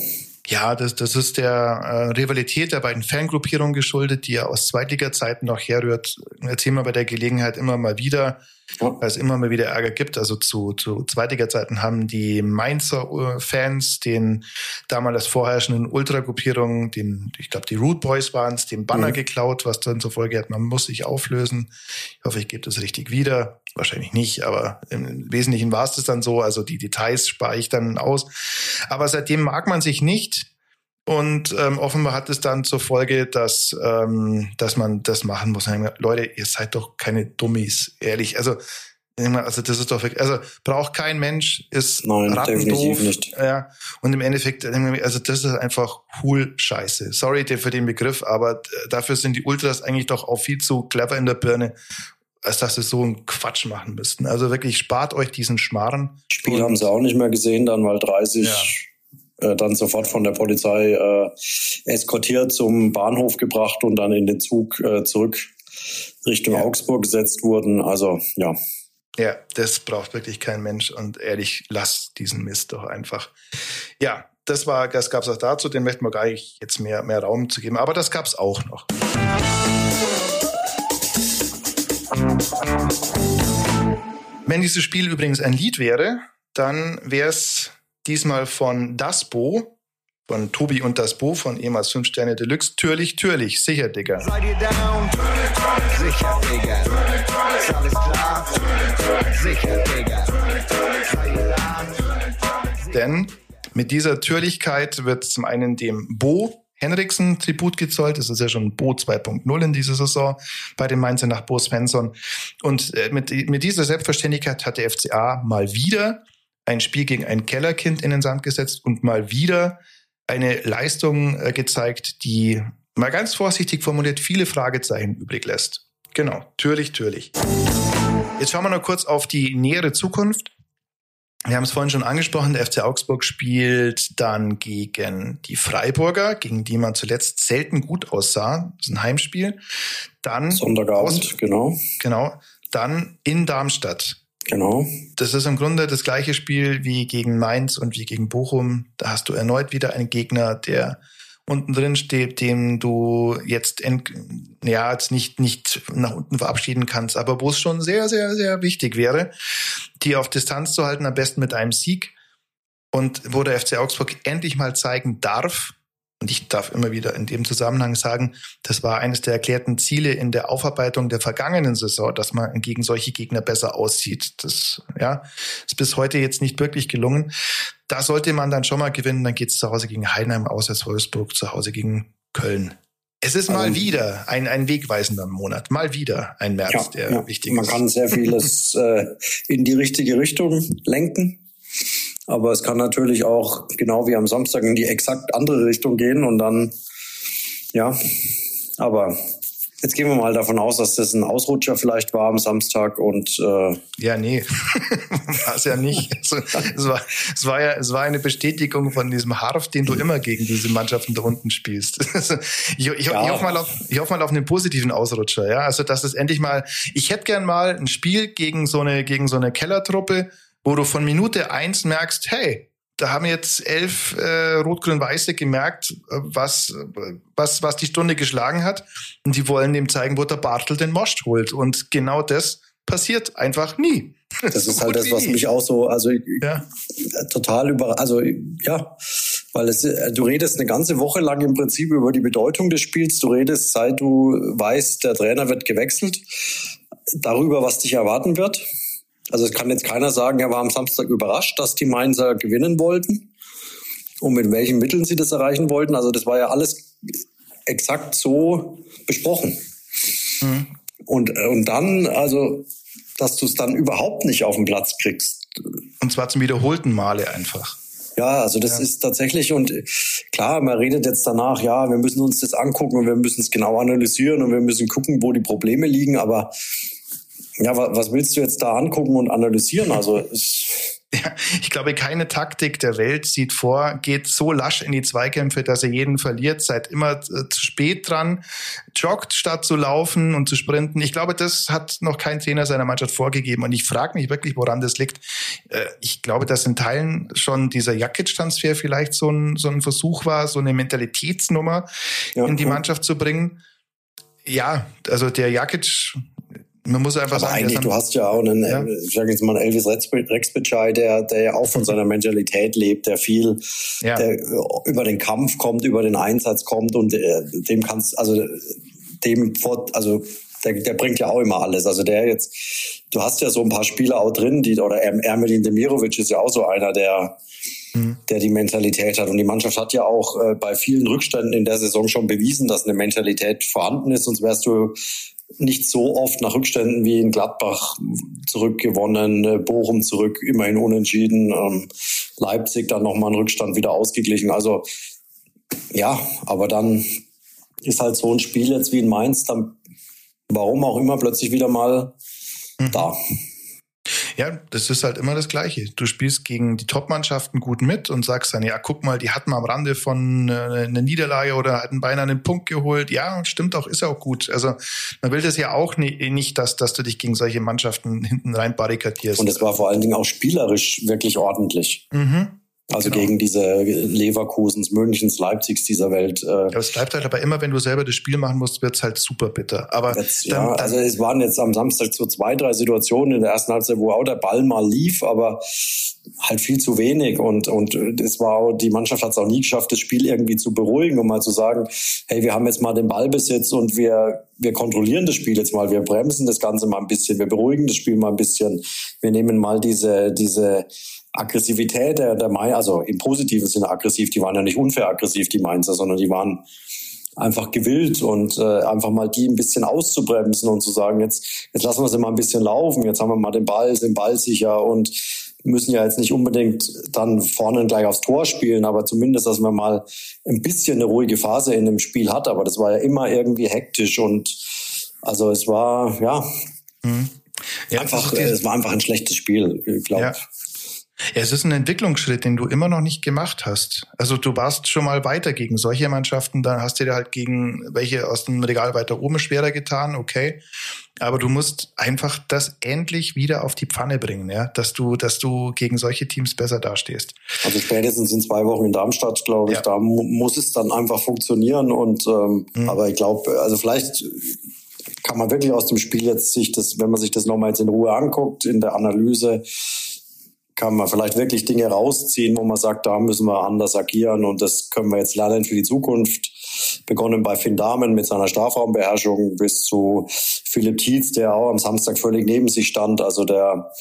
Ja, das, das ist der äh, Rivalität der beiden Fangruppierungen geschuldet, die ja aus Zweitliga-Zeiten noch herrührt. Erzählen wir bei der Gelegenheit immer mal wieder, weil es immer mal wieder Ärger gibt. Also zu, zu Zweitliga-Zeiten haben die Mainzer Fans den damals vorherrschenden Ultra-Gruppierungen, den, ich glaube, die Root Boys waren es, den Banner mhm. geklaut, was dann zur Folge hat, man muss sich auflösen. Ich hoffe, ich gebe das richtig wieder. Wahrscheinlich nicht, aber im Wesentlichen war es das dann so. Also die Details spare ich dann aus. Aber seitdem mag man sich nicht. Und ähm, offenbar hat es dann zur Folge, dass, ähm, dass man das machen muss. Leute, ihr seid doch keine Dummies, ehrlich. Also, also das ist doch wirklich, also braucht kein Mensch, ist Nein, rattendoof. Nicht. Ja, und im Endeffekt, also das ist einfach cool Scheiße. Sorry für den Begriff, aber dafür sind die Ultras eigentlich doch auch viel zu clever in der Birne als dass sie so einen Quatsch machen müssten. Also wirklich spart euch diesen Schmarren. Spiel haben sie auch nicht mehr gesehen, dann weil 30 ja äh, dann sofort von der Polizei äh, eskortiert zum Bahnhof gebracht und dann in den Zug äh, zurück Richtung ja. Augsburg gesetzt wurden. Also ja. Ja, das braucht wirklich kein Mensch und ehrlich, lasst diesen Mist doch einfach. Ja, das war, das gab es auch dazu, den möchten wir gar nicht jetzt mehr, mehr Raum zu geben, aber das gab es auch noch. Wenn dieses Spiel übrigens ein Lied wäre, dann wäre es diesmal von Dasbo, von Tobi und Dasbo von ehemals 5 Sterne Deluxe. Türlich, türlich, sicher, Digga. Seid ihr down? Sicher, Digga. Ist alles klar? Sicher, Digga. Denn mit dieser Türlichkeit wird zum einen dem Bo Henriksen Tribut gezollt. Das ist ja schon Bo 2.0 in dieser Saison bei den Mainzer nach Bo Svensson. Und äh, mit, mit dieser Selbstverständlichkeit hat der FCA mal wieder ein Spiel gegen ein Kellerkind in den Sand gesetzt und mal wieder eine Leistung äh, gezeigt, die mal ganz vorsichtig formuliert viele Fragezeichen übrig lässt. Genau, türlich, türlich. Jetzt schauen wir noch kurz auf die nähere Zukunft. Wir haben es vorhin schon angesprochen, der FC Augsburg spielt dann gegen die Freiburger, gegen die man zuletzt selten gut aussah. Das ist ein Heimspiel. Dann Sonntagabend, aus, genau. Genau. Dann in Darmstadt. Genau. Das ist im Grunde das gleiche Spiel wie gegen Mainz und wie gegen Bochum. Da hast du erneut wieder einen Gegner, der unten drin steht, dem du jetzt, ent, ja, jetzt nicht, nicht nach unten verabschieden kannst, aber wo es schon sehr, sehr, sehr wichtig wäre, die auf Distanz zu halten, am besten mit einem Sieg. Und wo der FC Augsburg endlich mal zeigen darf, und ich darf immer wieder in dem Zusammenhang sagen, das war eines der erklärten Ziele in der Aufarbeitung der vergangenen Saison, dass man gegen solche Gegner besser aussieht. Das ja, ist bis heute jetzt nicht wirklich gelungen. Da sollte man dann schon mal gewinnen. Dann geht es zu Hause gegen Heidenheim aus, als Wolfsburg zu Hause gegen Köln. Es ist mal also, wieder ein, ein wegweisender Monat, mal wieder ein März, ja, der ja. wichtig man ist. Man kann sehr vieles äh, in die richtige Richtung lenken. Aber es kann natürlich auch genau wie am Samstag in die exakt andere Richtung gehen und dann, ja, aber Jetzt gehen wir mal davon aus, dass das ein Ausrutscher vielleicht war am Samstag und äh ja, nee, war es ja nicht. Also, es, war, es, war ja, es war eine Bestätigung von diesem Harf, den du immer gegen diese Mannschaften da unten spielst. ich, ich, ja. ich, hoffe mal auf, ich hoffe mal auf einen positiven Ausrutscher, ja. Also dass es endlich mal. Ich hätte gern mal ein Spiel gegen so eine gegen so eine Kellertruppe, wo du von Minute eins merkst, hey, da haben jetzt elf äh, Rot-Grün-Weiße gemerkt, äh, was, was, was die Stunde geschlagen hat. Und die wollen dem zeigen, wo der Bartel den Most holt. Und genau das passiert einfach nie. Das ist halt das, was mich auch so, also ja. total über, also ja, weil es, du redest eine ganze Woche lang im Prinzip über die Bedeutung des Spiels. Du redest, seit du weißt, der Trainer wird gewechselt, darüber, was dich erwarten wird. Also es kann jetzt keiner sagen, er war am Samstag überrascht, dass die Mainzer gewinnen wollten und mit welchen Mitteln sie das erreichen wollten. Also das war ja alles exakt so besprochen. Mhm. Und, und dann, also, dass du es dann überhaupt nicht auf den Platz kriegst. Und zwar zum wiederholten Male einfach. Ja, also das ja. ist tatsächlich und klar, man redet jetzt danach, ja, wir müssen uns das angucken und wir müssen es genau analysieren und wir müssen gucken, wo die Probleme liegen, aber ja, was willst du jetzt da angucken und analysieren? Also Ja, ich glaube, keine Taktik der Welt sieht vor, geht so lasch in die Zweikämpfe, dass er jeden verliert, seid immer äh, zu spät dran, joggt statt zu laufen und zu sprinten. Ich glaube, das hat noch kein Trainer seiner Mannschaft vorgegeben und ich frage mich wirklich, woran das liegt. Äh, ich glaube, dass in Teilen schon dieser Jakic-Transfer vielleicht so ein, so ein Versuch war, so eine Mentalitätsnummer ja, in die Mannschaft zu bringen. Ja, also der Jakic man muss einfach Aber sagen, eigentlich, du hast ja auch einen, ja. ich sage jetzt mal, einen Elvis Rexbitschei, der, der ja auch von seiner Mentalität lebt, der viel ja. der über den Kampf kommt, über den Einsatz kommt und äh, dem kannst, also dem vor, also der, der bringt ja auch immer alles. Also der jetzt, du hast ja so ein paar Spieler auch drin, die, oder Ermelin Demirovic ist ja auch so einer, der, mhm. der die Mentalität hat. Und die Mannschaft hat ja auch äh, bei vielen Rückständen in der Saison schon bewiesen, dass eine Mentalität vorhanden ist, sonst wärst du nicht so oft nach Rückständen wie in Gladbach zurückgewonnen, äh, Bochum zurück, immerhin unentschieden, ähm, Leipzig dann nochmal einen Rückstand wieder ausgeglichen. Also ja, aber dann ist halt so ein Spiel jetzt wie in Mainz, dann warum auch immer plötzlich wieder mal mhm. da. Ja, das ist halt immer das Gleiche. Du spielst gegen die Top-Mannschaften gut mit und sagst dann, ja, guck mal, die hatten am Rande von äh, einer Niederlage oder hatten beinahe einen Punkt geholt. Ja, stimmt auch, ist auch gut. Also man will das ja auch nicht, dass, dass du dich gegen solche Mannschaften hinten rein barrikadierst. Und es war vor allen Dingen auch spielerisch wirklich ordentlich. Mhm. Also genau. gegen diese Leverkusens, Münchens, Leipzigs dieser Welt. Äh, ja, es bleibt halt aber immer, wenn du selber das Spiel machen musst, wird's halt super bitter. Aber jetzt, dann, ja, dann, also es waren jetzt am Samstag so zwei, drei Situationen in der ersten Halbzeit, wo auch der Ball mal lief, aber halt viel zu wenig. Und und es war auch, die Mannschaft hat es auch nie geschafft, das Spiel irgendwie zu beruhigen, um mal zu sagen, hey, wir haben jetzt mal den Ballbesitz und wir wir kontrollieren das Spiel jetzt mal, wir bremsen das Ganze mal ein bisschen, wir beruhigen das Spiel mal ein bisschen, wir nehmen mal diese diese Aggressivität der, der Mai, also im positiven Sinne aggressiv, die waren ja nicht unfair aggressiv, die Mainzer, sondern die waren einfach gewillt und äh, einfach mal die ein bisschen auszubremsen und zu sagen, jetzt, jetzt lassen wir sie mal ein bisschen laufen, jetzt haben wir mal den Ball, sind ballsicher und müssen ja jetzt nicht unbedingt dann vorne gleich aufs Tor spielen, aber zumindest, dass man mal ein bisschen eine ruhige Phase in dem Spiel hat. Aber das war ja immer irgendwie hektisch und also es war, ja, mhm. ja einfach, es war einfach ein schlechtes Spiel, ich glaube. Ja. Ja, es ist ein Entwicklungsschritt, den du immer noch nicht gemacht hast. Also du warst schon mal weiter gegen solche Mannschaften, dann hast du dir halt gegen welche aus dem Regal weiter oben schwerer getan, okay. Aber du musst einfach das endlich wieder auf die Pfanne bringen, ja, dass du, dass du gegen solche Teams besser dastehst. Also spätestens in zwei Wochen in Darmstadt, glaube ich, ja. da mu muss es dann einfach funktionieren. Und ähm, mhm. aber ich glaube, also vielleicht kann man wirklich aus dem Spiel jetzt sich das, wenn man sich das nochmal jetzt in Ruhe anguckt, in der Analyse, kann man vielleicht wirklich Dinge rausziehen, wo man sagt, da müssen wir anders agieren und das können wir jetzt lernen für die Zukunft. Begonnen bei Finn Dahmen mit seiner Strafraumbeherrschung bis zu Philipp Tietz, der auch am Samstag völlig neben sich stand. Also der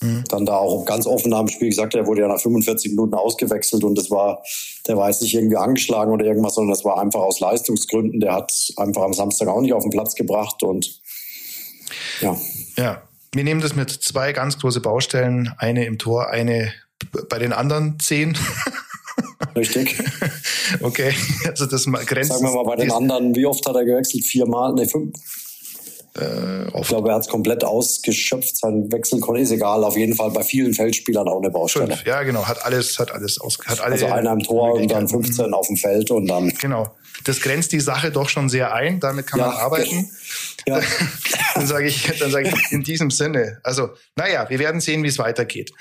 mhm. dann da auch ganz offen nach dem Spiel gesagt, er wurde ja nach 45 Minuten ausgewechselt und das war, der war jetzt nicht irgendwie angeschlagen oder irgendwas, sondern das war einfach aus Leistungsgründen. Der hat einfach am Samstag auch nicht auf den Platz gebracht und ja. Ja, wir nehmen das mit zwei ganz große Baustellen, eine im Tor, eine bei den anderen zehn. Richtig. Okay, also das grenzt. Sagen wir mal bei den anderen, wie oft hat er gewechselt? Viermal? Ne, fünf? Äh, ich glaube, er hat es komplett ausgeschöpft. Sein Wechsel ist egal. Auf jeden Fall bei vielen Feldspielern auch eine Baustelle. Fünf. Ja, genau. Hat alles, hat alles aus. Hat alle also einer im Tor und dann 15 auf dem Feld und dann. Genau. Das grenzt die Sache doch schon sehr ein. Damit kann ja. man arbeiten. Ja. dann sage ich, dann sage ich in diesem Sinne. Also, naja, wir werden sehen, wie es weitergeht.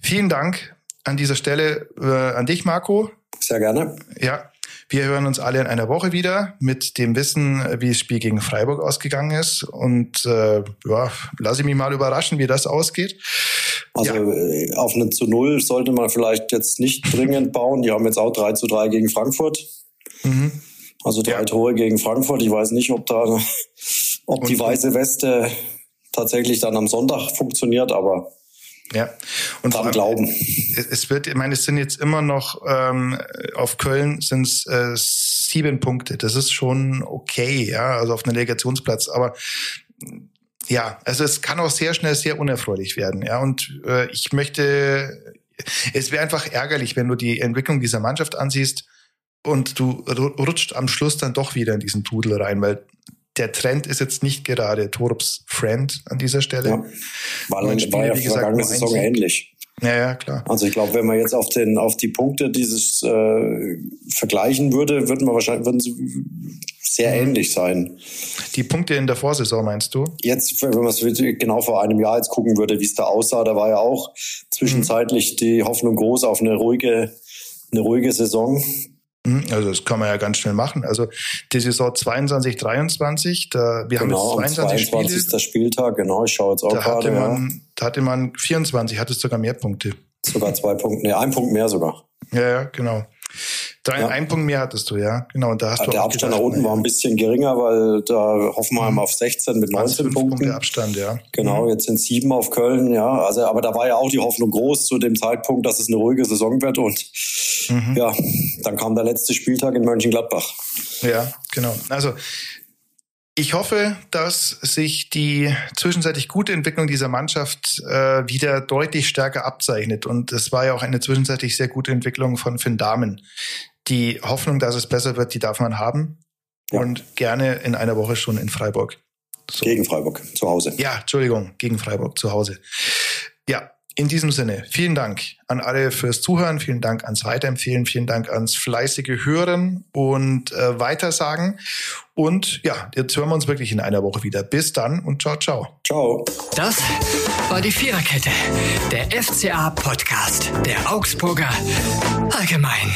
Vielen Dank an dieser Stelle äh, an dich, Marco. Sehr gerne. Ja, wir hören uns alle in einer Woche wieder mit dem Wissen, wie das Spiel gegen Freiburg ausgegangen ist. Und äh, ja, lasse ich mich mal überraschen, wie das ausgeht. Also ja. Äh, auf eine zu Null sollte man vielleicht jetzt nicht dringend bauen. Die haben jetzt auch 3 zu 3 gegen Frankfurt. Mhm. Also drei ja. Tore gegen Frankfurt. Ich weiß nicht, ob da, ob Und die weiße Weste tatsächlich dann am Sonntag funktioniert, aber ja, und dran glauben. Es wird, ich meine, es sind jetzt immer noch ähm, auf Köln sind es äh, sieben Punkte. Das ist schon okay, ja, also auf einem Legationsplatz. Aber ja, also es kann auch sehr schnell sehr unerfreulich werden, ja. Und äh, ich möchte, es wäre einfach ärgerlich, wenn du die Entwicklung dieser Mannschaft ansiehst und du rutscht am Schluss dann doch wieder in diesen Tudel rein, weil der Trend ist jetzt nicht gerade Torps Friend an dieser Stelle. Ja, war, war ja wie gesagt, vergangene Saison ähnlich. Ja, ja, klar. Also ich glaube, wenn man jetzt auf den auf die Punkte dieses äh, vergleichen würde, würden wir wahrscheinlich würden sie sehr mhm. ähnlich sein. Die Punkte in der Vorsaison meinst du? Jetzt, wenn man es genau vor einem Jahr jetzt gucken würde, wie es da aussah, da war ja auch zwischenzeitlich mhm. die Hoffnung groß auf eine ruhige eine ruhige Saison. Mhm, also das kann man ja ganz schnell machen. Also die Saison 22, 23, da, wir genau, haben jetzt 22 22. Spiele. Spieltag, genau, ich schaue jetzt auch da gerade. Hatte man, ja. Da hatte man 24, hattest sogar mehr Punkte. Sogar zwei Punkte, nee, ein Punkt mehr sogar. Ja, ja, genau. Drei, ja. Ein Punkt mehr hattest du, ja. Genau. Und da hast ja, du der Abstand nach unten war ein bisschen geringer, weil da Hoffenheim mhm. auf 16 mit 19 Punkten. Punkte Abstand, ja. Genau, mhm. jetzt sind sieben auf Köln, ja. Also, aber da war ja auch die Hoffnung groß zu dem Zeitpunkt, dass es eine ruhige Saison wird. Und mhm. ja, dann kam der letzte Spieltag in Mönchengladbach. Ja, genau. Also ich hoffe, dass sich die zwischenzeitlich gute Entwicklung dieser Mannschaft äh, wieder deutlich stärker abzeichnet. Und es war ja auch eine zwischenzeitlich sehr gute Entwicklung von Finn Dahmen. Die Hoffnung, dass es besser wird, die darf man haben. Ja. Und gerne in einer Woche schon in Freiburg. So. Gegen Freiburg, zu Hause. Ja, Entschuldigung, gegen Freiburg, zu Hause. Ja, in diesem Sinne, vielen Dank an alle fürs Zuhören, vielen Dank ans Weiterempfehlen, vielen Dank ans fleißige Hören und äh, Weitersagen. Und ja, jetzt hören wir uns wirklich in einer Woche wieder. Bis dann und ciao, ciao. Ciao. Das war die Viererkette, der FCA-Podcast der Augsburger Allgemein.